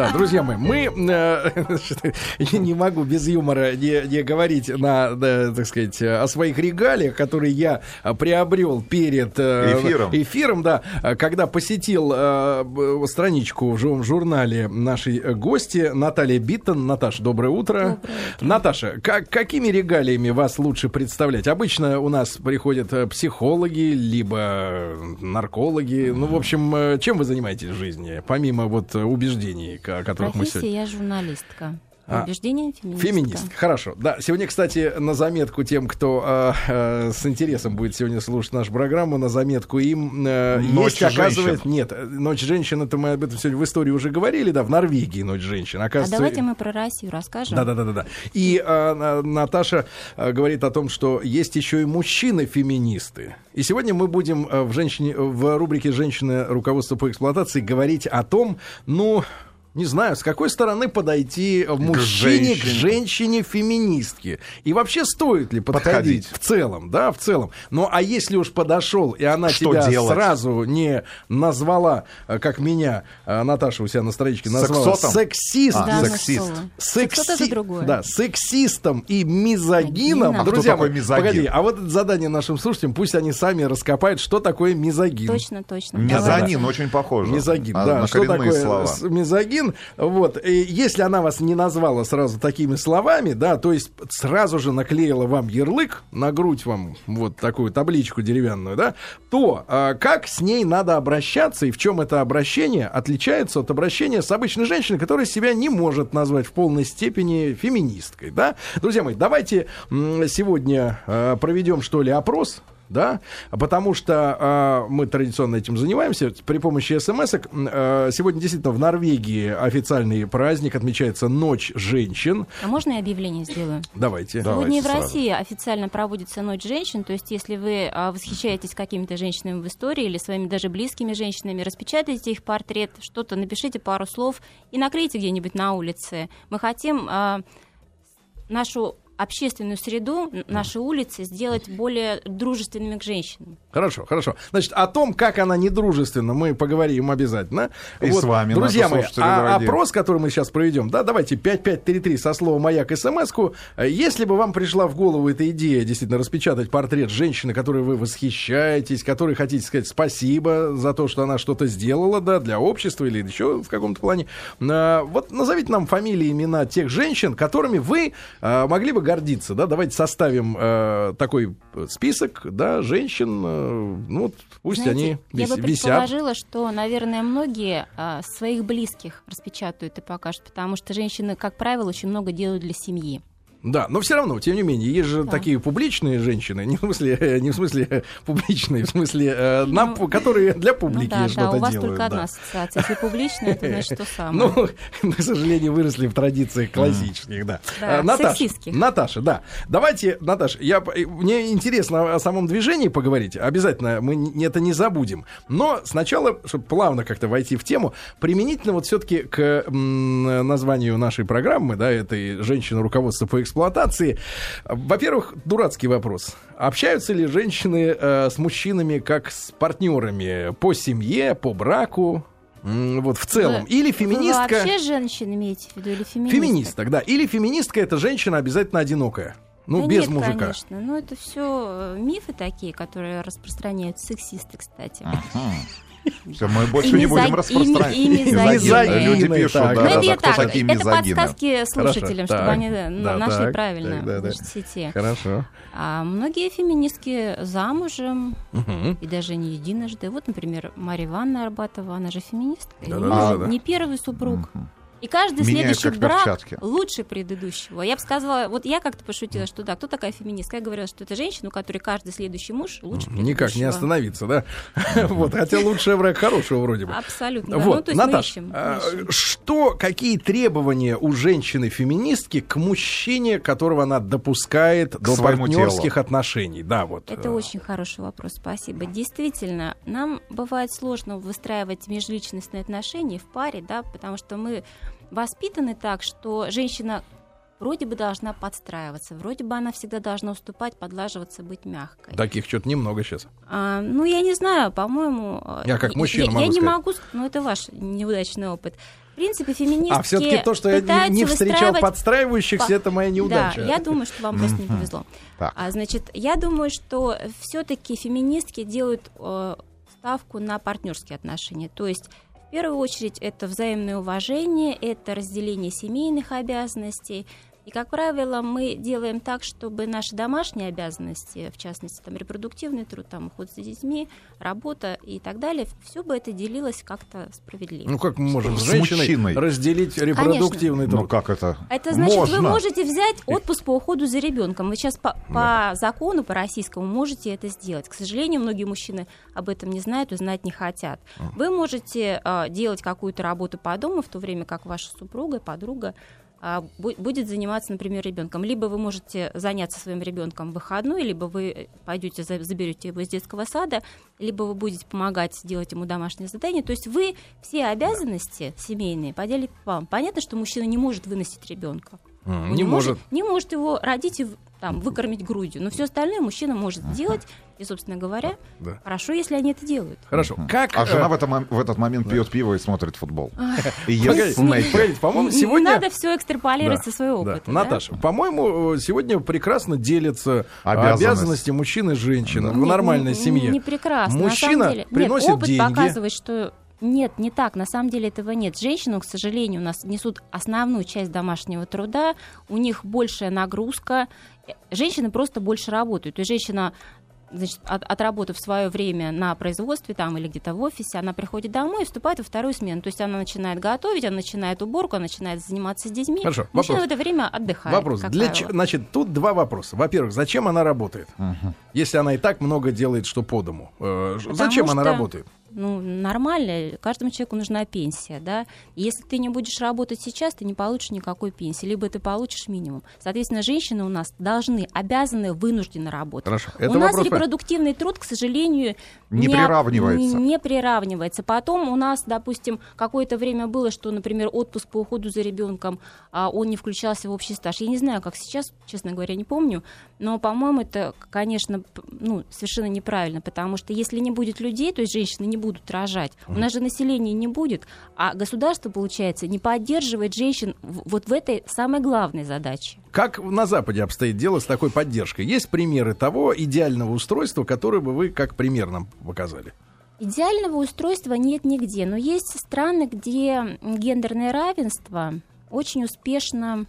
Да, друзья мои, мы э, не могу без юмора не, не говорить на, да, так сказать, о своих регалиях, которые я приобрел перед э, эфиром. эфиром, да, когда посетил э, страничку в журнале нашей гости Наталья Биттен. Наташа, доброе утро. Доброе утро. Наташа, как, какими регалиями вас лучше представлять? Обычно у нас приходят психологи, либо наркологи. Ну, в общем, чем вы занимаетесь в жизни, помимо вот убеждений? О которых Профессия, мы сегодня... я журналистка. А, Убеждение феминистка. Феминистка, хорошо. Да, сегодня, кстати, на заметку тем, кто э, э, с интересом будет сегодня слушать нашу программу, на заметку им э, Ночь есть, оказывается, нет, Ночь женщин, это мы об этом сегодня в истории уже говорили, да, в Норвегии Ночь женщин. Оказывается, а давайте мы про Россию расскажем. Да, да, да, да, да. И э, Наташа э, говорит о том, что есть еще и мужчины-феминисты. И сегодня мы будем э, в женщине в рубрике "Женщины руководство по эксплуатации" говорить о том, ну не знаю, с какой стороны подойти мужчине к женщине феминистке. И вообще стоит ли подходить, подходить в целом, да, в целом. Ну, а если уж подошел, и она Что тебя делать? сразу не назвала, э, как меня, э, Наташа у себя на страничке назвала, Сексотом? сексист. А, да, сексист. Секси... Да, сексистом и мизогином. А Друзья кто такой мизогин? Погоди, а вот это задание нашим слушателям, пусть они сами раскопают, что такое мизогин. Точно, точно. Мизанин очень похоже. Мизогин, а, да. Что такое слова. мизогин? Вот. И если она вас не назвала сразу такими словами, да, то есть сразу же наклеила вам ярлык на грудь вам вот такую табличку деревянную, да, то а, как с ней надо обращаться и в чем это обращение отличается от обращения с обычной женщиной, которая себя не может назвать в полной степени феминисткой, да? Друзья мои, давайте сегодня а, проведем, что ли, опрос да, потому что э, мы традиционно этим занимаемся при помощи смс. Э, сегодня действительно в Норвегии официальный праздник отмечается Ночь женщин. А можно я объявление сделаю? Давайте. Сегодня Давайте в сразу. России официально проводится Ночь женщин, то есть если вы э, восхищаетесь какими-то женщинами в истории или своими даже близкими женщинами, распечатайте их портрет, что-то напишите пару слов и наклейте где-нибудь на улице. Мы хотим э, нашу общественную среду, наши улицы сделать более дружественными к женщинам. Хорошо, хорошо. Значит, о том, как она недружественна, мы поговорим обязательно. И вот, с вами, друзья мои, а опрос, который мы сейчас проведем, да, давайте 5533 со словом «Маяк» смс-ку. Если бы вам пришла в голову эта идея действительно распечатать портрет женщины, которой вы восхищаетесь, которой хотите сказать спасибо за то, что она что-то сделала, да, для общества или еще в каком-то плане, а, вот назовите нам фамилии, имена тех женщин, которыми вы а, могли бы гордиться, да, давайте составим э, такой список, да, женщин, э, ну вот пусть Знаете, они вис- я бы предположила, что, наверное, многие э, своих близких распечатают и покажут, потому что женщины, как правило, очень много делают для семьи. Да, но все равно, тем не менее, есть же да. такие публичные женщины, не в смысле, не в смысле публичные, в смысле, э, ну, на, которые для публики ну, да, что-то да, у вас делают. только да. одна ассоциация. Если публичная, то значит то самое. Ну, к сожалению, выросли в традициях классических, да. да Наташа, Наташа, да. Давайте, Наташа, я, мне интересно о самом движении поговорить. Обязательно мы это не забудем. Но сначала, чтобы плавно как-то войти в тему, применительно вот все-таки к названию нашей программы, да, этой женщины руководства по эксплуатации. Во-первых, дурацкий вопрос. Общаются ли женщины э, с мужчинами как с партнерами по семье, по браку? Вот в целом. Вы, или феминистка... Вы вообще женщин имеете в виду? Или феминистка? Феминисток, да. Или феминистка это женщина обязательно одинокая. Ну, да без нет, мужика. конечно. Ну, это все э, мифы такие, которые распространяют сексисты, кстати. Ага. Все, мы больше не будем распространять. Люди пишут, да, ну, да, это, кто такие это подсказки слушателям, чтобы они да, нашли правильно да, в да. сети. Хорошо. А многие феминистки замужем, и даже не единожды. Вот, например, Мария Ивановна Арбатова, она же феминистка. Да, да, да, да. Не первый супруг. И каждый Меняют следующий как брак перчатки. лучше предыдущего. Я бы сказала, вот я как-то пошутила, что да, кто такая феминистка? Я говорила, что это женщина, у которой каждый следующий муж лучше предыдущего. Никак не остановиться, да? Вот, хотя лучший враг хорошего вроде бы. Абсолютно. Вот, ну, то есть мы Наташ, ищем, а, что, какие требования у женщины-феминистки к мужчине, которого она допускает до партнерских отношений? Да, вот. Это очень хороший вопрос, спасибо. Действительно, нам бывает сложно выстраивать межличностные отношения в паре, да, потому что мы воспитаны так, что женщина вроде бы должна подстраиваться, вроде бы она всегда должна уступать, подлаживаться, быть мягкой. Таких что-то немного сейчас. А, ну, я не знаю, по-моему... Я как мужчина я, могу я сказать. не могу, ну, это ваш неудачный опыт. В принципе, феминистки А все-таки то, что я не, встречал подстраивающихся, по... это моя неудача. Да, я думаю, что вам просто не повезло. Так. А, значит, я думаю, что все-таки феминистки делают э, ставку на партнерские отношения. То есть в первую очередь это взаимное уважение, это разделение семейных обязанностей. И, как правило, мы делаем так, чтобы наши домашние обязанности, в частности, там, репродуктивный труд, там, уход за детьми, работа и так далее, все бы это делилось как-то справедливо. Ну, как мы можем с, С женщиной мужчиной. разделить репродуктивный Ну труд? как это? Это значит, Можно. вы можете взять отпуск по уходу за ребенком. Вы сейчас по, по закону, по российскому, можете это сделать. К сожалению, многие мужчины об этом не знают и знать не хотят. Вы можете э, делать какую-то работу по дому, в то время как ваша супруга, подруга будет заниматься, например, ребенком. Либо вы можете заняться своим ребенком в выходной, либо вы пойдете, за- заберете его из детского сада, либо вы будете помогать делать ему домашнее задание. То есть вы все обязанности семейные поделите вам. Понятно, что мужчина не может выносить ребенка. Он Не может. Не может его родить и там, выкормить грудью. Но все остальное мужчина может сделать. И, собственно говоря, Да. хорошо, если они это делают. Хорошо. Как... А э, жена в, этом, в этот момент пьет пиво и смотрит футбол. Погодите, по-моему, Не сегодня... надо все экстраполировать Да, со своего да. опыта. да? Наташа, по-моему, э, сегодня прекрасно делятся Обязанности. обязанности, мужчин и женщин в нормальной семье. Не прекрасно. Мужчина приносит Нет, опыт деньги. показывает, что нет, не так. На самом деле этого нет. Женщины, к сожалению, у нас несут основную часть домашнего труда. У них большая нагрузка. Э, Женщины просто больше работают. То есть женщина значит, от- отработав свое время на производстве там или где-то в офисе, она приходит домой и вступает во вторую смену. То есть она начинает готовить, она начинает уборку, она начинает заниматься с детьми. Хорошо, Мужчина вопрос. в это время отдыхает. Вопрос. Для ч- Значит, тут два вопроса. Во-первых, зачем она работает? Если она и так много делает, что по дому. Э, Зачем она что- работает? Ну, нормально, каждому человеку нужна пенсия, да. Если ты не будешь работать сейчас, ты не получишь никакой пенсии, либо ты получишь минимум. Соответственно, женщины у нас должны, обязаны, вынуждены работать. Хорошо. у Это нас вопрос по- репродуктивный труд, к сожалению, Не об- приравнивается. Не, не приравнивается. Потом у нас, допустим, какое-то время было, что, например, отпуск по уходу за ребенком, а он не включался в общий стаж. Я не знаю, как сейчас, честно говоря, не помню, но, по-моему, это, конечно, ну, совершенно неправильно, потому что если не будет людей, то есть женщины не будут рожать, у нас же населения не будет, а государство, получается, не поддерживает женщин вот в этой самой главной задаче. Как на Западе обстоит дело с такой поддержкой? Есть примеры того идеального устройства, которое бы вы как пример нам показали? Идеального устройства нет нигде, но есть страны, где гендерное равенство очень успешно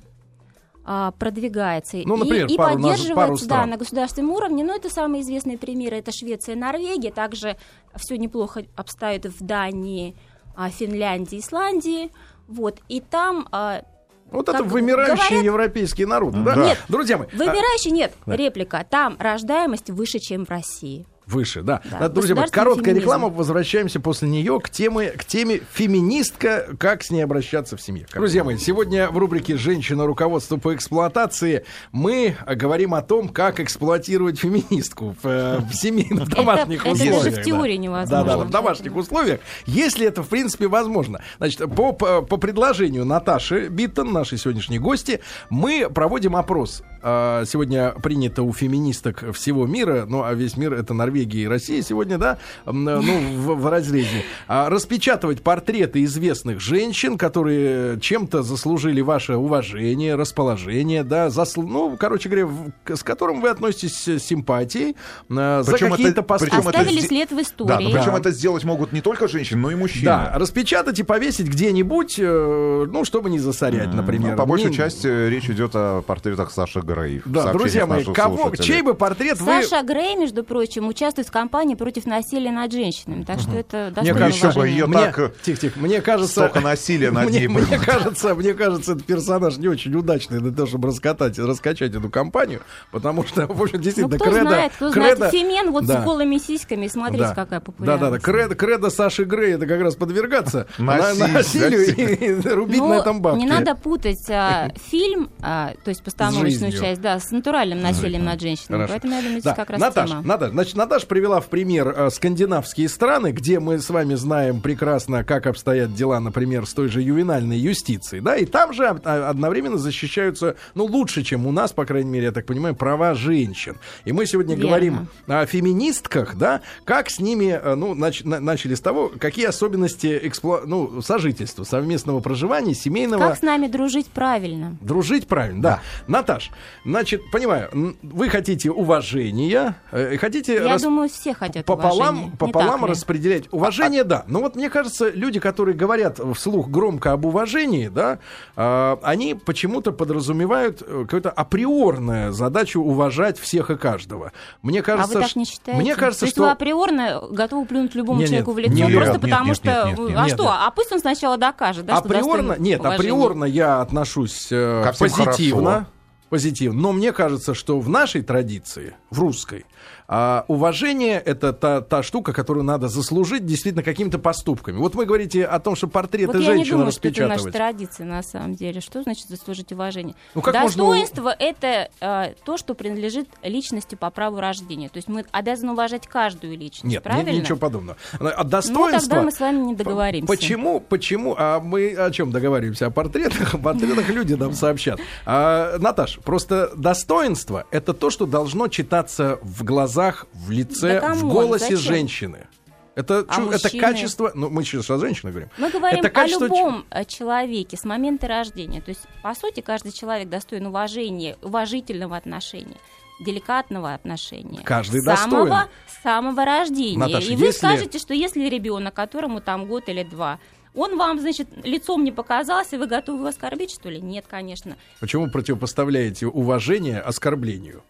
продвигается Ну, например, и, и пару поддерживается пару да, стран. на государственном уровне. Но это самые известные примеры. Это Швеция, Норвегия. Также все неплохо обстоит в Дании, а, Финляндии, Исландии. Вот. И там а, Вот Как это вымирающие говорят- европейские народы, да? Да. Нет. Друзья мои, а, вымирающий нет. да. Реплика. Там рождаемость выше, чем в России. Выше, да. Да, Да, Друзья мои, короткая феминизм. реклама. Возвращаемся после нее к теме, к теме феминистка, как с ней обращаться в семье. Друзья мои, сегодня в рубрике «Женщина. Руководство по эксплуатации» мы говорим о том, как эксплуатировать феминистку в, э, в семейных, в домашних это условиях. даже в да. теории невозможно. Да, да, в домашних условиях. Если это, в принципе, возможно. Значит, по, по, по предложению Наташи Биттен, нашей сегодняшней гости, мы проводим опрос. А, Сегодня принято у феминисток всего мира, ну, а весь мир это Норвегия и Россия сегодня, да, ну, в, в разрезе. А, Распечатывать портреты известных женщин, которые чем-то заслужили ваше уважение, расположение, да, засл- ну, короче говоря, в- с которым вы относитесь с симпатией, а, за это- какие-то поступки. это Оставили сде- след в Да, истории. но причем Да. это сделать могут не только женщины, но и мужчины. Да, распечатать и повесить где-нибудь, э, ну, чтобы не засорять, например. Ну, по большей Не- части речь идет о портретах Саши Грей. Да, друзья мои, кого, слушателей. чей бы портрет вы... Саша Грей, между прочим, участвует в кампании против насилия над женщинами. Так что это Мне достойно кажется, еще бы уважения. ее мне, так, э, тихо, тихо, мне кажется, столько насилия над мне, ней мне было. кажется, мне кажется, этот персонаж не очень удачный для того, чтобы раскатать, раскачать эту компанию, потому что, в общем, Ну, действительно, кто кредо, знает, кто кредо- знает. Фемен вот Да. с голыми сиськами, смотрите, Да. какая Да, популярность. да, да. Кредо, кредо Саши Грей это как раз подвергаться на- Насилию, и, рубить Ну, на этом бабки. не надо путать а, фильм, а, то есть постановочную часть, да, с натуральным насилием над женщинами. Хорошо. Поэтому я думаю, Да. как раз Наташ, тема. Наташ, значит, Наташа привела в пример э, скандинавские страны, где мы с вами знаем прекрасно, как обстоят дела, например, с той же ювенальной юстицией, да, и там же а, одновременно защищаются, ну, лучше, чем у нас, по крайней мере, я так понимаю, права женщин. И мы сегодня Верно. говорим о феминистках, да, как с ними, э, ну, нач- на- начали с того, какие особенности экспло... ну, сожительства, совместного проживания, семейного... Как с нами дружить правильно? Дружить правильно, да. Наташ, значит, понимаю, вы хотите уважения, э, хотите Я рас- думаю, все хотят пополам, уважения. Пополам распределять. Уважение, да. Но вот мне кажется, люди, которые говорят вслух громко об уважении, да, э, они почему-то подразумевают э, какую-то априорную задачу уважать всех и каждого. Мне А кажется, вы так не считаете? мне кажется, То есть что вы априорно готовы плюнуть любому Не, нет, человеку в лицо нет, просто нет, потому нет, что... нет, нет, а нет, что? нет. А пусть он сначала докажет, да, что априорно, нет, уважения. априорно я отношусь э, позитивно. хорошо. Позитивно. Но мне кажется, что в нашей традиции, в русской, а, уважение это та, та штука, которую надо заслужить действительно какими-то поступками. Вот вы говорите о том, что портреты Вот я не женщин думаю, что это наша традиция, на самом деле. Что значит заслужить уважение? Ну, как можно Достоинство это э, то, что принадлежит личности по праву рождения. То есть мы обязаны уважать каждую личность, Нет, правильно? ничего подобного. А Ну, достоинство... тогда мы с вами не договоримся. Почему, почему, а мы о чем договариваемся? О портретах? О портретах люди нам сообщат. А, Наташ, просто достоинство — это то, что должно читаться в глазах, в лице, Да в голосе зачем? женщины. Это, А чу- это качество... Ну, мы сейчас о женщинах говорим. Мы говорим Это о качество ч- любом э, человеке с момента рождения. То есть, по сути, каждый человек достоин уважения, уважительного отношения деликатного отношения. Каждый самого, достоин. самого рождения. Наташа, и вы если- скажете, что если ребенок, которому там год или два, он вам, значит, лицом не показался, вы готовы его оскорбить, что ли? Нет, конечно. Почему противопоставляете уважение оскорблению?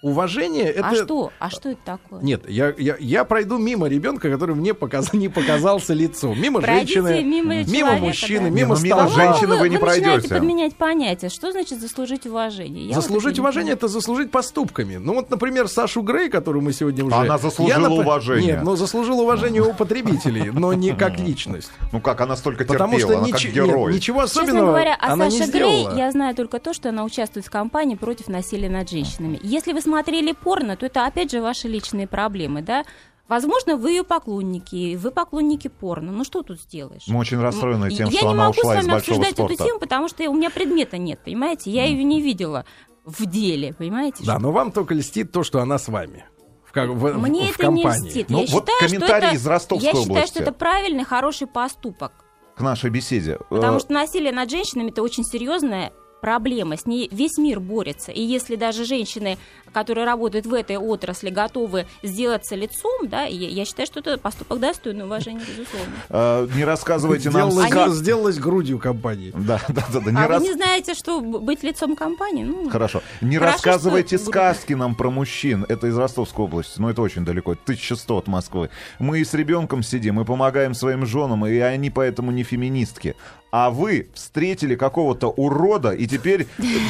Уважение — это... А что? А что это такое? Нет, я, я, я пройду мимо ребенка, который мне показ... не показался лицом. Мимо Пройдите женщины, мимо человека, мужчины, да. мимо Не, ну, мимо стола. женщины вы не начинаете пройдете. подменять понятия. Что значит заслужить уважение? Я вот заслужить это не уважение это заслужить поступками. Ну вот, например, Сашу Грей, которую мы сегодня уже. Она заслужила Я, напр- уважение. Нет, но заслужила уважение у потребителей, но не как личность. Ну как, она столько Потому терпела, что она нич- как нет, герой. ничего Честно особенного говоря, о она не Саше Грей я знаю только то, что она участвует в кампании против насилия над женщинами. Если вы смотрели порно, то это опять же ваши личные проблемы, да? Возможно, вы ее поклонники, вы поклонники порно. Ну что тут сделаешь? Мы очень расстроены тем, я что не она могу с ушла из вами большого обсуждать спорта. эту тему, потому что у меня предмета нет, понимаете? Я ее не видела в деле, понимаете? Да, но вам только льстит то, что она с вами. В, в- Мне в это компании. не льстит. Ну, я вот считаю, комментарий что это, из Ростовской я считаю, области. что это правильный, хороший поступок. К нашей беседе. Потому Э, что насилие над женщинами это очень серьезная проблема, с ней весь мир борется. И если даже женщины, которые работают в этой отрасли, готовы сделаться лицом, да, я, я считаю, что это поступок достойный уважения, безусловно. э, Не рассказывайте нам Сделалась, сделалась грудью компании. Да, да, да, да, не а вы не знаете, что быть лицом компании? Ну, Хорошо. Не Хорошо, рассказывайте что- сказки нам про мужчин. Это из Ростовской области, но это очень далеко. 1100 от Москвы. Мы и с ребенком сидим, мы помогаем своим женам, и они поэтому не феминистки. А вы встретили какого-то урода, и теперь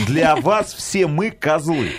для вас все мы козлы.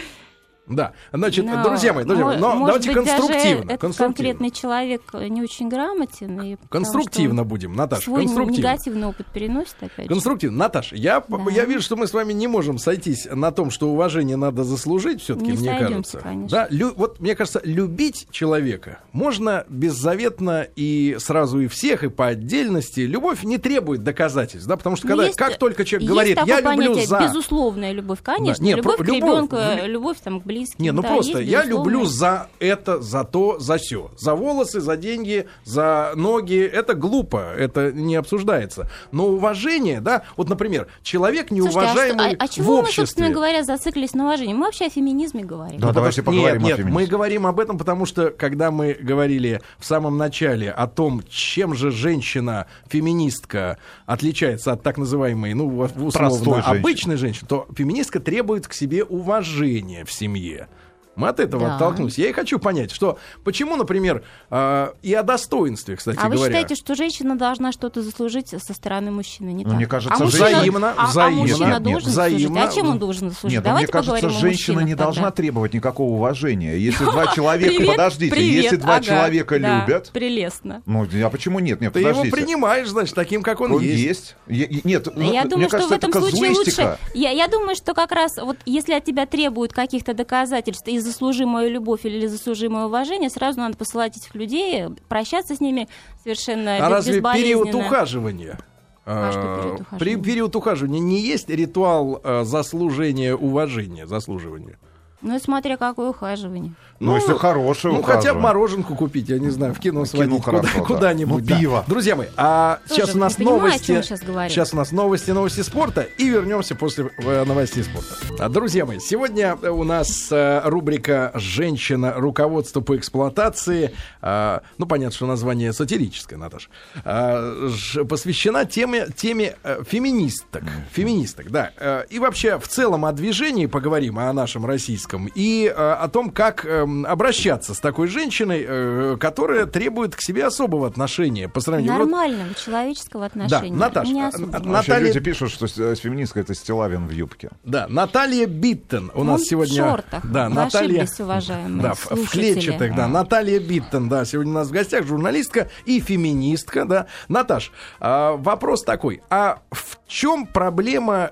Да. Значит, но, друзья мои, друзья мои, мо- но давайте быть, даже конструктивно. этот конструктивно. конкретный человек не очень грамотен. И Конструктивно будем, Наташа, Свой конструктивно. негативный опыт переносит, опять же. Конструктивно. Наташа, я, Да. я вижу, что мы с вами не можем сойтись на том, что уважение надо заслужить, все-таки, Не мне сойдемся, кажется. конечно. Да, лю- вот мне кажется, любить человека можно беззаветно и сразу и всех, и по отдельности. Любовь не требует доказательств, да, потому что когда, есть- как только человек говорит, я люблю понятие, за... безусловная любовь, конечно. Нет, любовь про- к любовь, ребенку, ну, любовь там, к близким. Не, ну да, просто есть я люблю за это, за то, за все. За волосы, за деньги, за ноги. Это глупо, это не обсуждается. Но уважение, да, вот, например, человек Слушайте, а неуважаемый что- а, а в чего мы, обществе. собственно говоря, зациклились на уважении? Мы вообще о феминизме говорим. Да, Ну, давайте потому что- поговорим о нет, нет, феминизме. мы говорим об этом, потому что, когда мы говорили в самом начале о том, чем же женщина-феминистка отличается от так называемой, ну, Простой условно, женщины. обычной женщины, то феминистка требует к себе уважения в семье. year. Мы от этого да. оттолкнулись. Я и хочу понять, что почему, например, э, и о достоинстве, кстати а говоря. А вы считаете, что женщина должна что-то заслужить со стороны мужчины? Не ну, так? мне кажется, а мужчина... взаимно, а, взаимно. А мужчина нет, должен взаимно. заслужить. А чем он должен заслужить? Нет, Давайте мне кажется, женщина не должна тогда. требовать никакого уважения. Если два человека, Привет, подождите, привет, если два ага, человека да, любят, прелестно. ну а почему нет? Нет, Ты подождите. его принимаешь, значит, таким, как он, Он есть. есть. Я- нет, ну, я мне думаю, что кажется, в этом это случае лучше. Я, я думаю, что как раз вот если от тебя требуют каких-то доказательств и заслужи мою любовь или заслужи мое уважение, сразу надо посылать этих людей, прощаться с ними совершенно А разве период ухаживания? А что период э, ухаживания? При период ухаживания не есть ритуал э, заслужения уважения, заслуживания. Ну, и смотря какое ухаживание. Ну, если хорошее Ну, хотя бы мороженку купить, я не знаю, в кино сводить хорошо, куда- да. куда-нибудь. Ну, да. пиво. Друзья мои, а Тоже сейчас у нас не понимаю, о новости. сейчас. Сейчас у нас новости, новости спорта. И вернемся после э, новостей спорта. А, Друзья мои, сегодня у нас э, рубрика «Женщина. Руководство по эксплуатации». А, Ну, понятно, что название сатирическое, Наташа. А, ж- Посвящена теме, теме э, феминисток. Феминисток, да. И вообще, в целом, о движении поговорим, о нашем российском. И э, о том, как эм, обращаться с такой женщиной, э, которая требует к себе особого отношения по сравнению... вот- Нормального человеческого отношения. Наташ, Не а, особо. а, Вообще Наталья- люди пишут, что с- э, феминистка это Стилавин в юбке. Да, Наталья Биттен у нас Он сегодня. в шортах. Да, Вы Наталья. уважаемые Да, в, в слушатели. клетчатых, да. Наталья Биттен, да, сегодня у нас в гостях журналистка и феминистка, да. Наташ, а, вопрос такой: а в чем проблема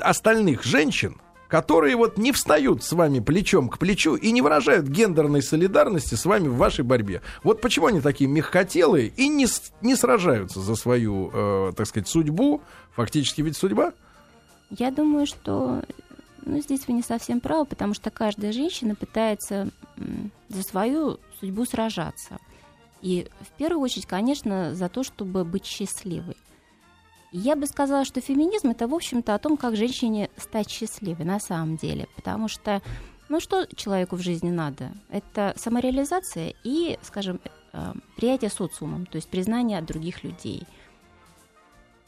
остальных женщин? Которые вот не встают с вами плечом к плечу и не выражают гендерной солидарности с вами в вашей борьбе. Вот почему они такие мягкотелые и не, не сражаются за свою, э, так сказать, судьбу. Фактически ведь судьба. Я думаю, что ну, здесь вы не совсем правы, потому что каждая женщина пытается за свою судьбу сражаться. И в первую очередь, конечно, за то, чтобы быть счастливой. Я бы сказала, что феминизм это, в общем-то, о том, как женщине стать счастливой на самом деле. Потому что, ну что человеку в жизни надо? Это самореализация и, скажем, э, приятие социумом, то есть признание от других людей.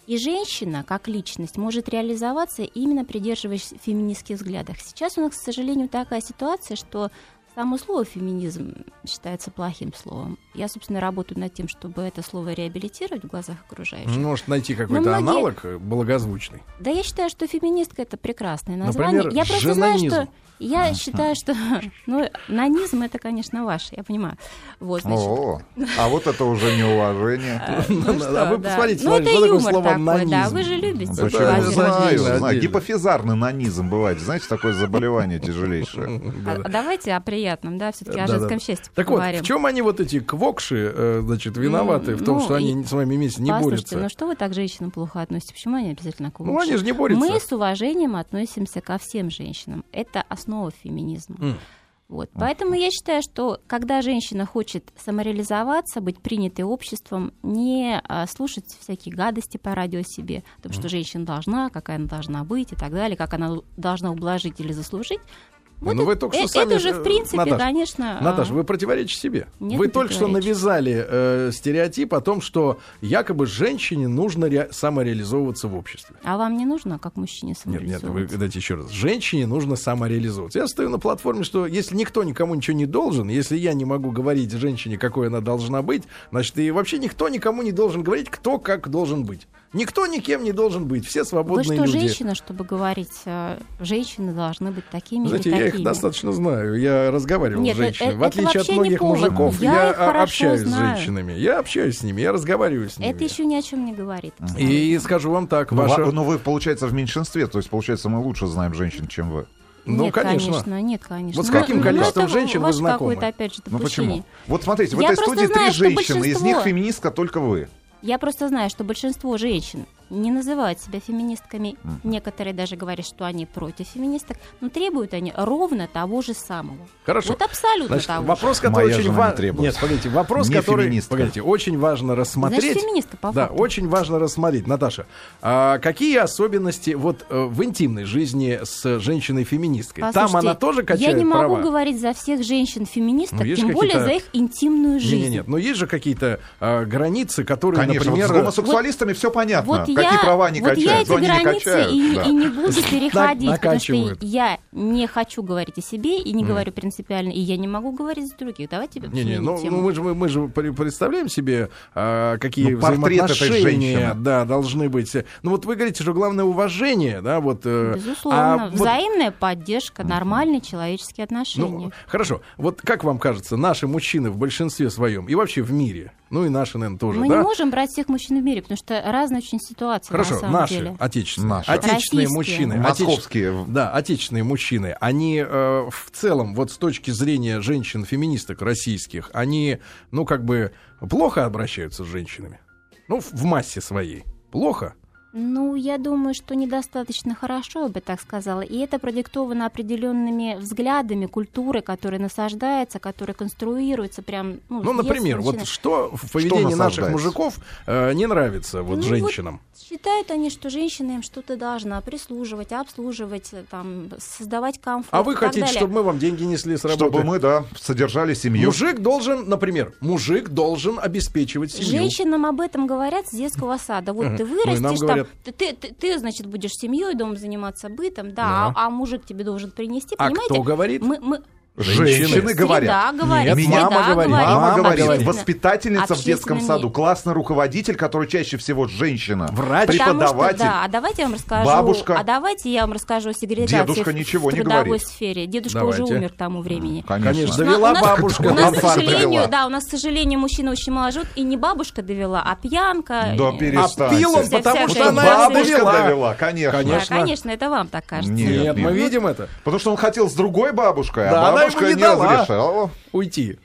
И женщина, как личность, может реализоваться именно придерживаясь феминистских взглядов. Сейчас у нас, к сожалению, такая ситуация, что само слово феминизм считается плохим словом. Я, собственно, работаю над тем, чтобы это слово реабилитировать в глазах окружающих. Может найти какой-то многие- аналог э, благозвучный. Да, я считаю, что феминистка это прекрасное название. Например, я просто знаю, женонизм. что я считаю, что ну, нанизм это, конечно, ваше, я понимаю. Вот, значит, О, а вот это уже неуважение. ну А вы посмотрите, Ну, смотрите, это что такое юмор слово такой, да. «нанизм». Вы же любите. Знаю, знаю. Гипофизарный нанизм бывает. Знаете, такое заболевание тяжелейшее. А- а давайте о приятном, да, все-таки о Да-да. женском счастье Так вот, поговорим. в чем они вот эти квокши, э, значит, виноваты в том, ну, что они с вами вместе не борются? ну что вы так к женщинам плохо относитесь? Почему они обязательно к Ну, они же не борются. Мы с уважением относимся ко всем женщинам. Это основа феминизма. М. Вот. Поэтому я считаю, что когда женщина хочет самореализоваться, быть принятой обществом, не а, слушать всякие гадости по радио себе, о том, что женщина должна, какая она должна быть и так далее, как она должна ублажить или заслужить, вот Ну, вы только что э- сами, это же, в принципе, Наташ, конечно... а, Наташа, вы противоречите себе. Нет, вы не только что навязали э, стереотип о том, что якобы женщине нужно ре- самореализовываться в обществе. А вам не нужно, как мужчине Нет, нет, вы самореализовываться? дайте еще раз. Женщине нужно самореализовываться. Я стою на платформе, что если никто никому ничего не должен, если я не могу говорить женщине, какой она должна быть, значит, и вообще никто никому не должен говорить, кто как должен быть. Никто никем не должен быть. Все Вы свободные что, люди. женщина, чтобы говорить, э, женщины должны быть такими Знаете, или я их достаточно знаю. Я разговаривал Нет, с женщинами. это- В отличие это от многих мужиков, Я я, общаюсь знаю. с женщинами. Я общаюсь с ними, я разговариваю с ними. Это еще ни о чем не говорит. И скажу вам так, Ну, ваша... ва- Но вы, получается, в меньшинстве. То есть, получается, мы лучше знаем женщин, чем вы. Ну, нет, конечно. нет, конечно. Вот с Ну, каким ну, количеством это женщин вы знакомы? опять же, Ну почему? Вот смотрите, в Я этой студии знаю, три женщины, из них большинство- феминистка только вы. Я просто знаю, что большинство женщин не называют себя феминистками. Некоторые даже говорят, что они против феминисток, но требуют они ровно того же самого. Хорошо. Вот абсолютно Значит, того вопрос, же. который Моя очень жена не важно. требует. Нет, погодите, вопрос, Не который. феминистка. Погодите, очень важно рассмотреть. Значит, феминистка по Да, факту. очень важно рассмотреть, Наташа. а какие особенности вот э, в интимной жизни с женщиной-феминисткой? Там Послушайте, она тоже качает Я не могу права? говорить за всех женщин-феминисток, Ну, есть тем более за их интимную жизнь. Нет, нет, но есть же какие-то а, границы, которые, Конечно, вот например, с гомосексуалистами все понятно. Вот я никакие я, права не вот качают. я эти они не границы качают. и, да. и не буду переходить, потому что я не хочу говорить о себе и не говорю принципиально, и я не могу говорить за других. Давайте Не-не, сменим ну, тему. ну мы же мы, мы же пре- представляем себе, а, какие Ну, портрет этой женщины. да, должны быть. Ну вот вы говорите, что главное уважение, да, вот. э, Безусловно, а вот- взаимная поддержка, нормальные человеческие отношения. Ну, хорошо. Вот как вам кажется, наши мужчины в большинстве своем и вообще в мире, ну и наши, наверное, тоже, Мы да? не можем брать всех мужчин в мире, потому что разные очень ситуации Хорошо, на самом наши, деле. отечественные, Наши. отечественные Российские. мужчины, Московские. да, отечественные мужчины, они э, в целом, вот с точки зрения женщин-феминисток российских, они, ну, как бы плохо обращаются с женщинами? Ну, в массе своей. Плохо? Ну, я думаю, что недостаточно хорошо, я бы так сказала. И это продиктовано определенными взглядами, культурой, которая насаждается, которая конструируется прям. Ну, Ну, например, вот начиная. что в поведении наших насаждается? мужиков э, не нравится вот Ну, женщинам? Считают они, что женщина им что-то должна прислуживать, обслуживать, там, создавать комфорт. А вы и так хотите, далее. чтобы мы вам деньги несли с работы? Чтобы мы, да, содержали семью. Мужик должен, например, мужик должен обеспечивать семью. Женщинам об этом говорят с детского сада. Вот ты Ну, вырастешь, там, ты, ты, ты, ты, значит, будешь семьей, дома заниматься бытом, да, Да. А, а мужик тебе должен принести, А понимаете? кто говорит? Мы, мы... Женщины говорят. Среда говорит. Нет, среда мама говорит. Мама Мама говорит, говорит. воспитательница в детском саду, классный руководитель, который чаще всего женщина, Врач. Потому что, преподаватель. да, а давайте я вам расскажу. бабушка. А давайте я вам расскажу о сегрегации Дедушка в- ничего в не трудовой говорит. сфере. Дедушка Давайте. уже умер к тому времени. Конечно, У довела нас- бабушка. У нас, к сожалению, да, у нас, к сожалению, мужчины очень мало живут, и не бабушка довела, а пьянка. Да и- перестаньте. А пил он, потому что она Бабушка довела. конечно. Конечно. Да, конечно, это вам так кажется. Нет, мы видим это. Потому что он хотел с другой бабушкой, а бабушка не не разрешала. Уйти.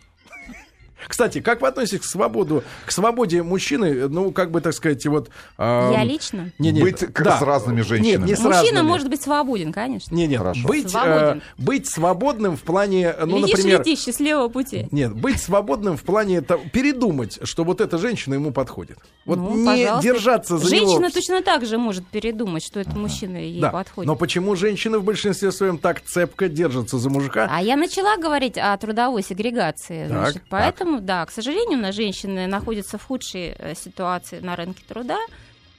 Кстати, как вы относитесь к свободу, к свободе мужчины, ну, как бы, так сказать, вот... эм, Я лично. не, не, Быть как с разными женщинами. Нет, не с Мужчина разными. может быть свободен, конечно. Не, нет, Хорошо. быть, э, Свободен. быть свободным в плане, ну, Видишь например... ты счастливого пути? Нет, быть свободным в плане того- передумать, что вот эта женщина ему подходит. Вот Ну, не пожалуйста. держаться за Женщина него. точно так же может передумать, что это мужчина ей Да. подходит. Но почему женщины в большинстве своем так цепко держатся за мужика? А я начала говорить о трудовой сегрегации. Так, значит, поэтому, да, к сожалению, у нас женщины находятся в худшей э, ситуации на рынке труда.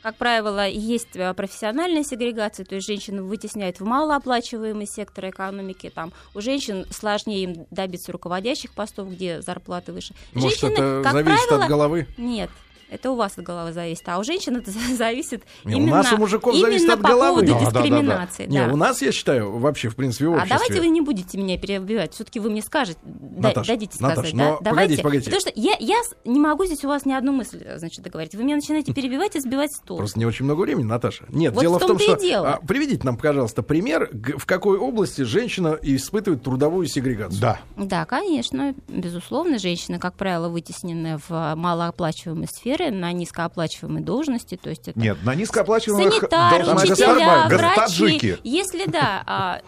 Как правило, есть э, профессиональная сегрегация, то есть женщины вытесняют в малооплачиваемые секторы экономики. Там у женщин сложнее им добиться руководящих постов, где зарплаты выше. Может, Женщины, это как зависит правило, от головы? Нет. Это у вас от головы зависит, а у женщин это зависит Не, у именно, нас у мужиков именно зависит от по головы. поводу Да, да, да, да. дискриминации. Не, да. у нас, я считаю, вообще, в принципе, в А обществе... давайте вы не будете меня перебивать. Все-таки вы мне скажете, да- Наташ, дадите сказать. Наташ, да? но Давайте. погодите, погодите. Потому что я, я не могу здесь у вас ни одну мысль значит, договорить. Вы меня начинаете перебивать и сбивать с толку. Просто не очень много времени, Наташа. Нет, Вот дело в в том, том-то и что... дело. а, приведите нам, пожалуйста, пример, в какой области женщина испытывает трудовую сегрегацию. Да. Да, конечно, безусловно, женщины, как правило, вытеснены в малооплачиваемые сферы, на низкооплачиваемые должности, то есть это Нет, на низкооплачиваемых санитары, учителя, врачи. Если да, а,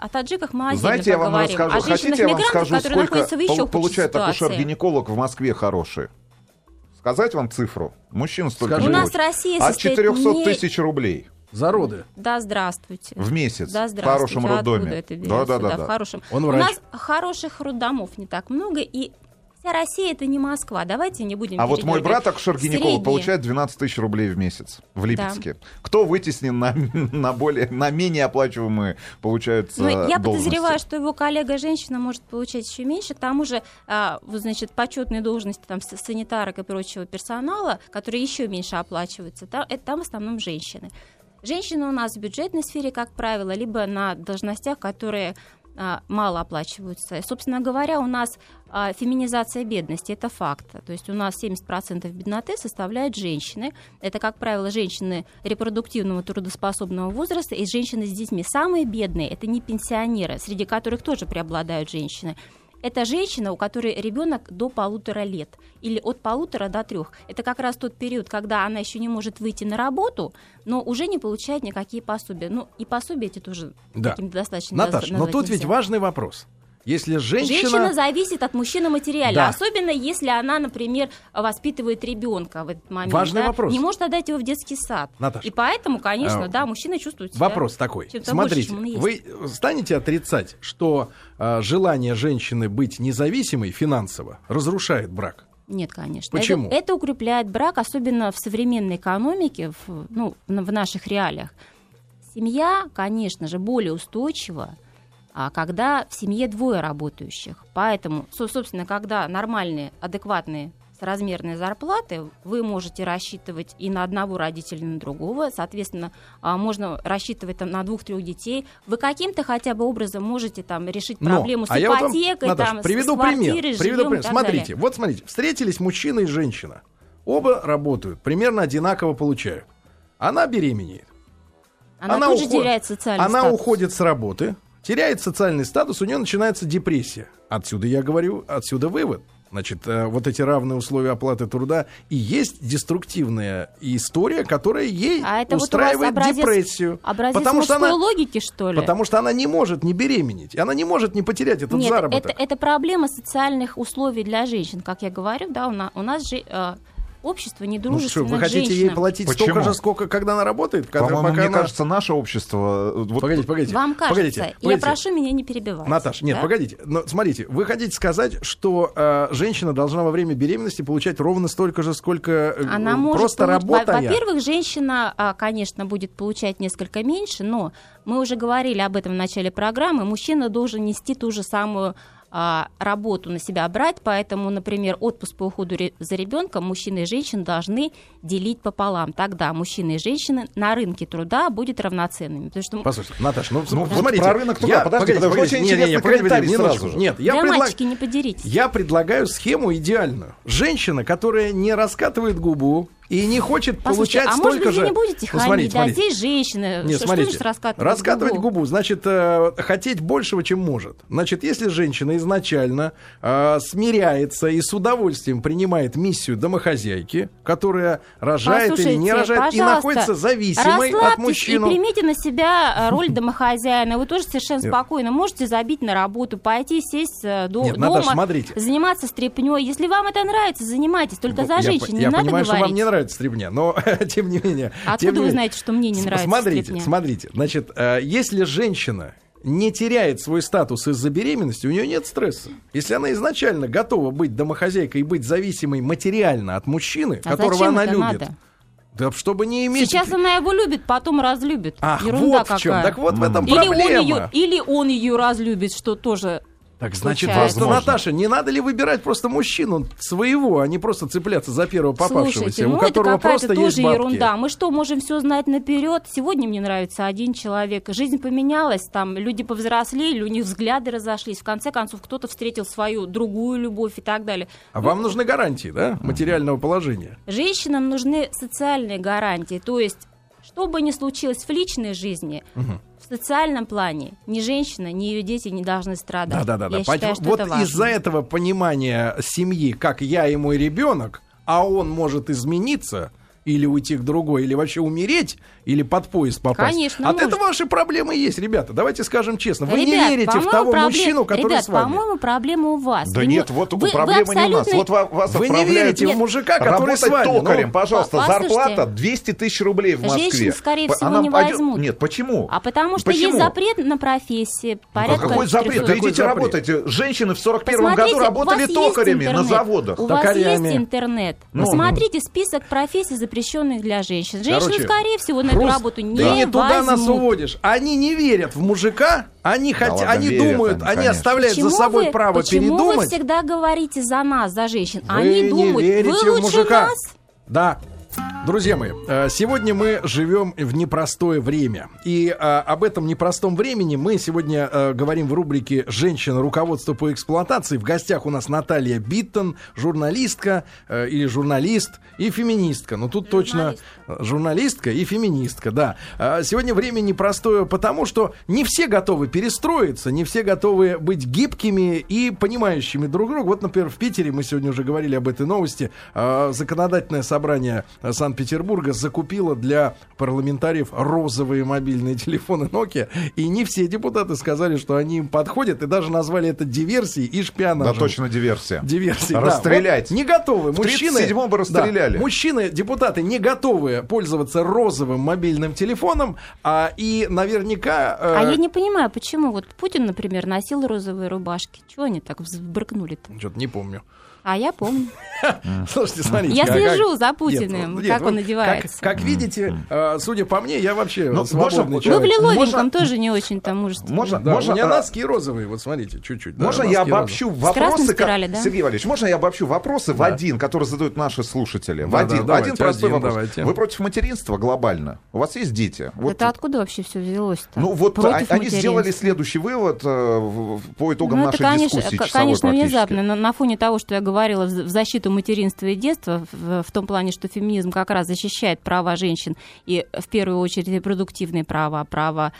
о таджиках мы отдельно Знаете, я вам расскажу. О Хотите, я вам скажу, сколько в пол- получает акушер-гинеколог в Москве хороший? Сказать вам цифру? Мужчин столько. У нас. Россия От состоит 400 не- тысяч рублей Зароды. Да, здравствуйте. в месяц Да, в здравствуйте. хорошем Откуда роддоме. это Да, да, да, в да. хорошем. Он У врач. нас хороших роддомов не так много, и вся Россия это не Москва. Давайте не будем А вот мой брат, акушер-гинеколог, Средние. получает 12 тысяч рублей в месяц в Липецке. Кто вытеснен на, на более, на менее оплачиваемые, получается, Ну, я должности? подозреваю, что его коллега-женщина может получать еще меньше. К тому же, а, вот, значит, почетные должности там, санитарок и прочего персонала, которые еще меньше оплачиваются, та- это там в основном женщины. Женщины у нас в бюджетной сфере, как правило, либо на должностях, которые мало оплачиваются. И, Собственно говоря, у нас а, феминизация бедности, это факт. То есть у нас 70% бедноты составляют женщины. Это, как правило, женщины репродуктивного трудоспособного возраста и женщины с детьми. Самые бедные – это не пенсионеры, среди которых тоже преобладают женщины. Это женщина, у которой ребенок до полутора лет или от полутора до трех. Это как раз тот период, когда она еще не может выйти на работу, но уже не получает никакие пособия. Ну, и пособия эти тоже Да. достаточно Наташ, наз- но тут ведь нельзя. важный вопрос. Если женщина... Женщина зависит от мужчины материально, Да. особенно если она, например, воспитывает ребенка в этот момент. Важный да, вопрос. Не может отдать его в детский сад. Наташ, И поэтому, конечно, а, да, мужчина чувствует себя Вопрос такой. Смотрите, больше, вы станете отрицать, что э, желание женщины быть независимой финансово разрушает брак? Нет, конечно. Почему? Это, это укрепляет брак, особенно в современной экономике, в, ну, в наших реалиях. Семья, конечно же, более устойчива, когда в семье двое работающих. Поэтому, собственно, когда нормальные, адекватные размерные зарплаты, вы можете рассчитывать и на одного родителя, и на другого. Соответственно, а, можно рассчитывать там, на двух-трех детей. Вы каким-то хотя бы образом можете там, решить проблему Но, с а ипотекой, вот вам, Наташа, там, приведу с пример. Приведу пример. Смотрите, далее. вот смотрите, встретились мужчина и женщина. Оба работают, примерно одинаково получают. Она беременеет. Она, она тут уход... же теряет социальный Она статус. уходит с работы, теряет социальный статус, у нее начинается депрессия. Отсюда я говорю, отсюда вывод. Значит, э, вот эти равные условия оплаты труда и есть деструктивная история, которая ей а это устраивает вот образец, депрессию. Образец потому что она, логики, что ли? Потому что она не может не беременеть, она не может не потерять этот Нет, заработок. Это, это проблема социальных условий для женщин, как я говорю, да, у нас, у нас же э, общество недружественное ну, что, вы хотите женщинам. ей платить Почему? столько же, сколько, когда она работает? Когда, По-моему, мне она... кажется, наше общество... Э, вот... Погодите, погодите. Вам кажется. Погодите, погодите. Я прошу меня не перебивать. Наташ, нет, да? погодите. Но смотрите, вы хотите сказать, что э, женщина должна во время беременности получать ровно столько же, сколько э, она может просто получ... работая? Во-первых, женщина, а, конечно, будет получать несколько меньше, но мы уже говорили об этом в начале программы, мужчина должен нести ту же самую а, работу на себя брать, поэтому, например, отпуск по уходу за ребенком мужчины и женщины должны делить пополам. Тогда мужчины и женщины на рынке труда будут равноценными. Потому что... Послушайте, Наташа, ну, ну да. смотрите, про рынок труда, я, подожди, погодите, погодите, очень не, не, не, погодите, не сразу же. Нет, я, Для предлаг... мальчики, не подеритесь. я предлагаю схему идеальную. Женщина, которая не раскатывает губу, и не хочет Послушайте, получать а столько может быть, же. вы не будете хамить, смотрите, да, смотрите. здесь женщина. Нет, что, смотрите, что раскатывать, раскатывать губу? губу, значит, э, хотеть большего, чем может. Значит, если женщина изначально э, смиряется и с удовольствием принимает миссию домохозяйки, которая рожает или не рожает, и находится зависимой от мужчины. и примите на себя э, роль домохозяина. Вы тоже совершенно Нет. спокойно можете забить на работу, пойти сесть э, до, Нет, дома, Наташа, смотрите. заниматься стряпнёй. Если вам это нравится, занимайтесь. Только Ну, за я, женщин не я надо понимаю, говорить. что вам не нравится стрипня, но тем не менее. Откуда тем не вы менее. знаете, что мне не нравится Смотрите, стряпня? смотрите. Значит, э, если женщина не теряет свой статус из-за беременности, у нее нет стресса. Если она изначально готова быть домохозяйкой и быть зависимой материально от мужчины, А которого она любит. надо? Да чтобы не иметь... Сейчас она его любит, потом разлюбит. Ах, Ерунда вот какая. в чем. Так вот в этом или проблема. он, ее, или он ее разлюбит, что тоже Так значит, Получается. просто, Возможно. Наташа, не надо ли выбирать просто мужчину своего, а не просто цепляться за первого попавшегося, Слушайте, у ну это которого какая-то просто тоже есть бабки? ерунда. Мы что, можем все знать наперед? Сегодня мне нравится один человек. Жизнь поменялась, там люди повзрослели, у них взгляды разошлись. В конце концов, кто-то встретил свою другую любовь и так далее. А вам нужны гарантии, да, материального положения? Женщинам нужны социальные гарантии. То есть, что бы ни случилось в личной жизни, в социальном плане ни женщина, ни ее дети не должны страдать. Да, да, да, да. Я считаю, что Вот это из-за этого понимания семьи, как я и мой ребенок, а он может измениться или уйти к другой, или вообще умереть, или под поезд попасть. Конечно, От может. этого ваши проблемы есть, ребята. Давайте скажем честно. Вы Ребят, не верите в того проблем- мужчину, который Ребят, с вами. по-моему, проблема у вас. Да Вы нет, не- вот вы- вы проблема не у нас. абсолютно- Вот ва- вас Вы не верите в Нет. мужика, который работать с вами. токарем, Ну, пожалуйста. Послушайте. Зарплата 200 тысяч рублей в Москве. Женщин, скорее всего, она не пойдет- возьмут. Нет, почему? А потому что Почему? есть запрет на профессии. А Порядка какой запрет? 400. Да идите запрет? работайте. Женщины в 41 Посмотрите, году работали есть токарями на заводах. У вас есть интернет. Ну. Посмотрите список профессий, запрещенных для женщин. Женщины, Короче, скорее всего, на эту Просто работу не Ты не туда нас возьмут. уводишь. Они не верят в мужика, они, хотя, ладно, они верят думают, они, они оставляют Почему за собой вы, право почему передумать. вы всегда говорите за нас, за женщин? Вы Они не думают, верите вы в лучше мужика. нас. Да. Друзья мои, э, сегодня мы живем в непростое время. И э, об этом непростом времени мы сегодня э, говорим в рубрике «Женщина. Руководство по эксплуатации». В гостях у нас Наталья Биттон, журналистка или журналист и феминистка. Ну тут точно журналистка и феминистка, да. Сегодня время непростое, потому что не все готовы перестроиться, не все готовы быть гибкими и понимающими друг друга. Вот, например, в Питере, мы сегодня уже говорили об этой новости, законодательное собрание Санкт-Петербурга закупило для парламентариев розовые мобильные телефоны Nokia, и не все депутаты сказали, что они им подходят, и даже назвали это диверсией и Да, шпионажем. точно диверсия. Диверсии, да. Расстрелять. Вот не готовы. В Мужчины, 37-м бы расстреляли. Да, мужчины, депутаты не готовы пользоваться розовым мобильным телефоном, а, и наверняка... э, А я не понимаю, почему вот Путин, например, носил розовые рубашки. Чего они так взбрыкнули-то? Что-то не помню. А я помню. Слушайте, смотрите. Я слежу за Путиным, как он одевается. Как видите, э, судя по мне, я вообще ну, свободный человек. Ну, в лиловеньком тоже не очень-то мужественно. Можно, можно, у меня носки розовые, вот смотрите, чуть-чуть. Можно я обобщу вопросы? Сергей Валерьевич, можно я обобщу вопросы в один, которые задают наши слушатели? В один, один простой вопрос. Вы против материнства глобально? У вас есть дети? Это откуда вообще все взялось-то? Ну вот они сделали следующий вывод э, по итогам ну, нашей дискуссии Конечно, внезапно. На фоне того, что я говорила в защиту материнства и детства, в, в том плане, что феминизм как раз защищает права женщин и в первую очередь репродуктивные права, права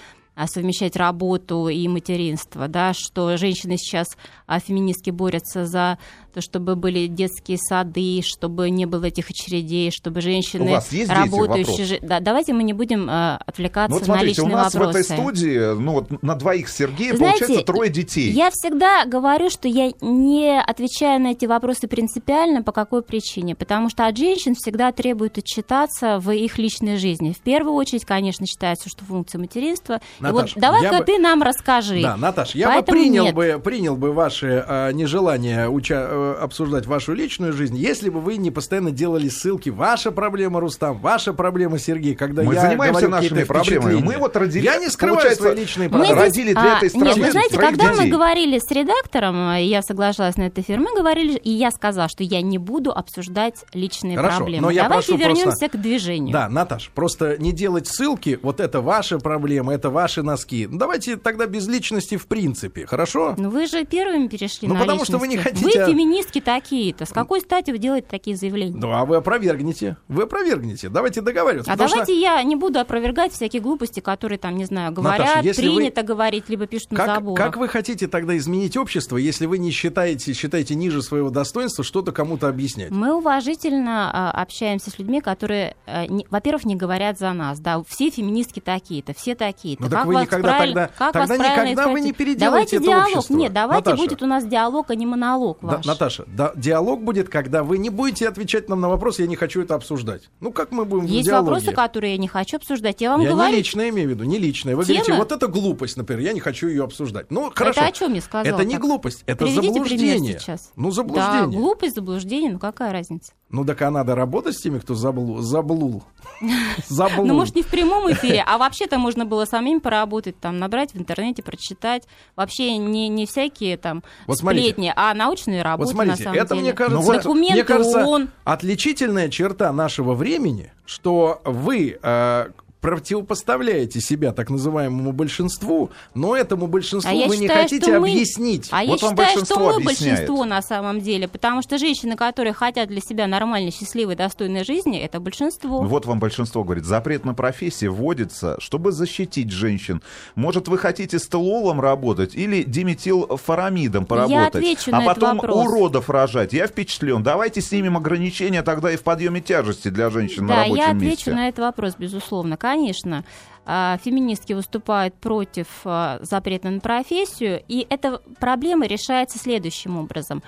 совмещать работу и материнство, да, что женщины сейчас а, феминистки борются за то, чтобы были детские сады, чтобы не было этих очередей, чтобы женщины у вас есть работающие... Дети? Да, давайте мы не будем э, отвлекаться ну, вот смотрите, на личные вопросы. у нас вопросы. в этой студии, ну вот на двоих Сергея Знаете, получается трое детей. Я всегда говорю, что я не отвечаю на эти вопросы принципиально, по какой причине? Потому что от женщин всегда требуют отчитаться в их личной жизни. В первую очередь, конечно, считается, что функция материнства. Наташ, и вот давай-ка ты нам расскажи. Да, Наташ, я Поэтому бы принял, бы принял бы ваше э, нежелание уча- э, обсуждать вашу личную жизнь, если бы вы не постоянно делали ссылки. Ваша проблема, Рустам, ваша проблема, Сергей, когда мы я занимаемся нашими проблемами. Мы вот родили, я не скрываю свои личные проблемы. Родили для а, этой страны. Нет, вы знаете, когда детей. мы говорили с редактором, и я соглашалась на этот эфир, мы говорили, и я сказала, что я не буду обсуждать личные Хорошо, проблемы. Но я Давайте вернемся просто... к движению. Да, Наташ, просто не делать ссылки, вот это ваши проблемы, это ваши носки. Ну, давайте тогда без личности в принципе, хорошо? Ну вы же первыми перешли ну, на потому личности. что вы не хотите... Вы феминистки такие-то. С какой стати вы делаете такие заявления? Ну, а вы опровергните. Вы опровергните. Давайте договариваться. А давайте что... я не буду опровергать всякие глупости, которые там, не знаю, говорят, Наташа, принято вы... говорить, либо пишут на как, заборах. Как вы хотите тогда изменить общество, если вы не считаете, считаете ниже своего достоинства что-то кому-то объяснять? Мы уважительно а, общаемся с людьми, которые, не, во-первых, не говорят за нас. Да, все феминистки такие-то, все такие-то. Ну, так как вы никогда правиль... тогда, как тогда никогда вы не переделаете давайте это диалог. общество. Нет, давайте Наташа. будет у нас диалог, а не монолог ваш. Да, Наташа, да, диалог будет, когда вы не будете отвечать нам на вопрос, я не хочу это обсуждать. Ну, как мы будем Есть в диалоге? вопросы, которые я не хочу обсуждать. Я вам я говорю. не личное имею в виду, не личное. Вы Тема... говорите, вот это глупость, например, я не хочу ее обсуждать. Ну, хорошо. Это о чем я сказала? Это не так? глупость, это Приведите заблуждение. Ну, заблуждение. Да, глупость, заблуждение, ну какая разница? Ну, так а надо работать с теми, кто заблул. заблул. заблул. Ну, может, не в прямом эфире, а вообще-то можно было самим поработать, там, набрать в интернете, прочитать. Вообще не, не всякие там вот сплетни, а научные работы, вот смотрите, на самом это, деле. Мне кажется, ну, вот, документы мне кажется, ООН. отличительная черта нашего времени, что вы э, противопоставляете себя так называемому большинству, но этому большинству а вы не считаю, хотите мы... объяснить. А вот я считаю, что мы объясняет. большинство на самом деле, потому что женщины, которые хотят для себя нормальной, счастливой, достойной жизни, это большинство. Вот вам большинство говорит, запрет на профессии вводится, чтобы защитить женщин. Может, вы хотите с телолом работать или диметилфорамидом поработать, я отвечу а на потом уродов рожать. Я впечатлен. Давайте снимем ограничения тогда и в подъеме тяжести для женщин да, на рабочем месте. Да, я отвечу месте. на этот вопрос, безусловно конечно, а, феминистки выступают против а, запрета на профессию, и эта проблема решается следующим образом.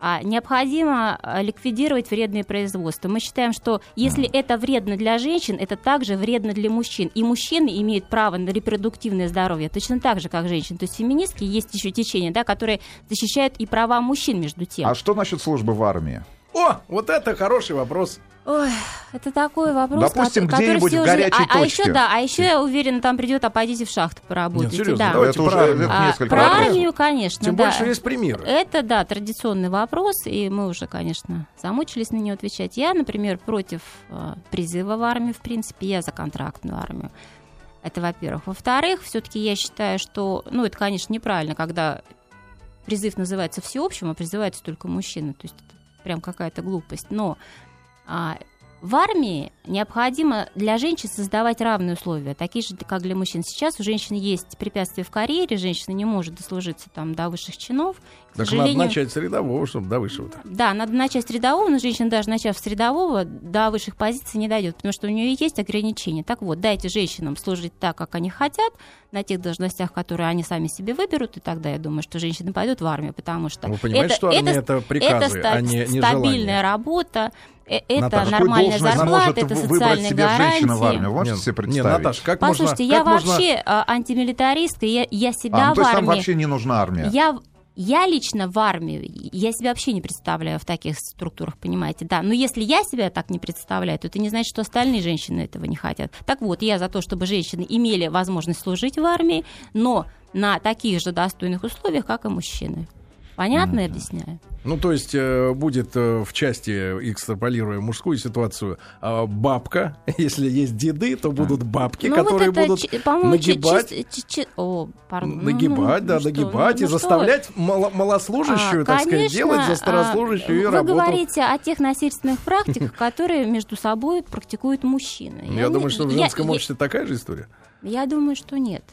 А, необходимо ликвидировать вредные производства. Мы считаем, что если это вредно для женщин, это также вредно для мужчин. И мужчины имеют право на репродуктивное здоровье точно так же, как женщины. То есть феминистки есть еще течение, да, которые защищают и права мужчин между тем. А что насчет службы в армии? О, вот это хороший вопрос. Ой, это такой вопрос, Допустим, который, где-нибудь в горячей уже... а, а еще, да, а еще я уверена, там придет, а пойдите в шахту поработайте. Нет, серьезно, да. давайте это про, уже, а, несколько про армию, конечно, Тем да. больше есть примеры. Это, да, традиционный вопрос, и мы уже, конечно, замучились на него отвечать. Я, например, против э, призыва в армию, в принципе, я за контрактную армию. Это, во-первых. Во-вторых, все-таки я считаю, что, ну, это, конечно, неправильно, когда призыв называется всеобщим, а призывается только мужчина. То есть это прям какая-то глупость. Но а, в армии необходимо для женщин создавать равные условия, такие же, как для мужчин. Сейчас у женщин есть препятствия в карьере, женщина не может дослужиться там до высших чинов. К так сожалению... надо начать с рядового, чтобы до высшего-то. Да, надо начать с рядового, но женщина даже начав с рядового, до высших позиций не дойдет, потому что у нее есть ограничения. Так вот, дайте женщинам служить так, как они хотят, на тех должностях, которые они сами себе выберут, и тогда я думаю, что женщины пойдут в армию, потому что Вы понимаете, это, что армия это, это приказы, это а не, не стабильная желание. работа, это Наташа, нормальная зарплата, это социальные себе гарантии. в армию? Можете нет, себе представить? Нет, Наташа, как Послушайте, можно, я как вообще можно... а, антимилитаристка, я, я себя а, ну, в то есть армии... там вообще не нужна армия? Я Я лично в армию, я себя вообще не представляю в таких структурах, понимаете, да. Но если я себя так не представляю, то это не значит, что остальные женщины этого не хотят. Так вот, я за то, чтобы женщины имели возможность служить в армии, но на таких же достойных условиях, как и мужчины. Понятно mm-hmm. объясняю? Ну, то есть э, будет э, в части, экстраполируя мужскую ситуацию, э, бабка. Если есть деды, то будут бабки, ну, которые вот будут ч- нагибать. Ч- ч- ч- о, пардон. Нагибать, ну, да, ну, нагибать что? и ну, заставлять мало- малослужащую, а, так конечно, сказать, делать за старослужащую а, вы работу. Вы говорите о тех насильственных практиках, которые между собой практикуют мужчины. Я думаю, что в женском обществе такая же история. Я думаю, что нет.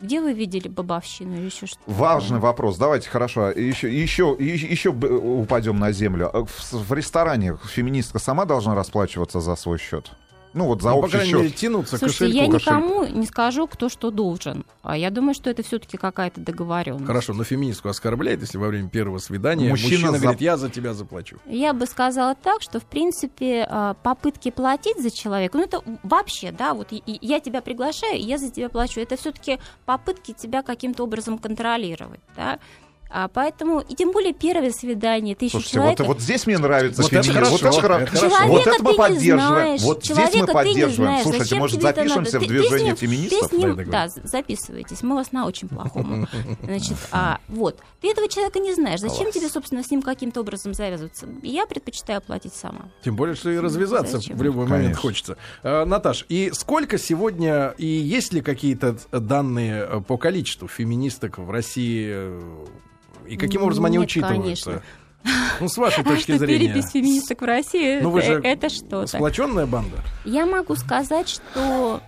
Где вы видели бабовщину или еще что-то? Важный вопрос. Давайте, хорошо, еще, еще, еще упадем на землю. В, в ресторане феминистка сама должна расплачиваться за свой счет? Ну вот за ну, общий по счет. Мере, тянуться Слушайте, кошельку. я никому не скажу, кто что должен. А я думаю, что это все-таки какая-то договоренность. Хорошо, но феминистку оскорбляет, если во время первого свидания мужчина, мужчина за... говорит, я за тебя заплачу. Я бы сказала так, что в принципе а, попытки платить за человека, ну это вообще, да, вот я тебя приглашаю, я за тебя плачу. Это все-таки попытки тебя каким-то образом контролировать, да. А поэтому, и тем более первое свидание, ты еще Слушайте, человека... вот, вот здесь мне нравится вот феминизм. Вот это хорошо. Это хорошо. Вот это мы поддерживаем. Вот здесь мы поддерживаем. Слушайте, может, запишемся в движение ты, феминистов? Ты с ним, да, записывайтесь. Мы вас на очень плохом. Значит, а, вот. Ты этого человека не знаешь. Зачем Класс. тебе, собственно, с ним каким-то образом завязываться? Я предпочитаю платить сама. Тем более, что и развязаться Зачем? в любой Конечно. момент хочется. А, Наташ, и сколько сегодня, и есть ли какие-то данные э, по количеству феминисток в России э, и каким образом они Нет, учитываются? Конечно. Ну, с вашей точки а зрения. Перепись феминисток в России, ну, вы же это что-то. Сплоченная банда? Я могу сказать, что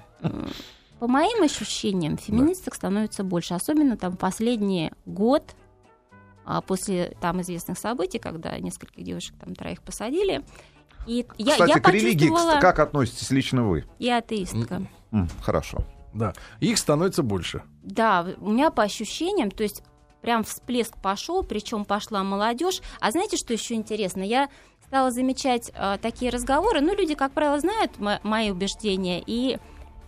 по моим ощущениям, феминисток да. становится больше, особенно там последний год, а, после там известных событий, когда нескольких девушек там троих посадили. И я, Кстати, я к религии как относитесь лично вы? Я атеистка. Хорошо. Да, их становится больше. Да, у меня по ощущениям, то есть прям всплеск пошел, причем пошла молодежь. А знаете, что еще интересно? Я стала замечать э, такие разговоры. Ну, люди, как правило, знают мои убеждения и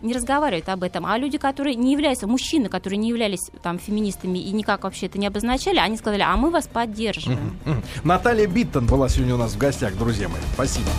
не разговаривают об этом. А люди, которые не являются, мужчины, которые не являлись там феминистами и никак вообще это не обозначали, они сказали, а мы вас поддерживаем. Наталья Биттон была сегодня у нас в гостях, друзья мои. Спасибо.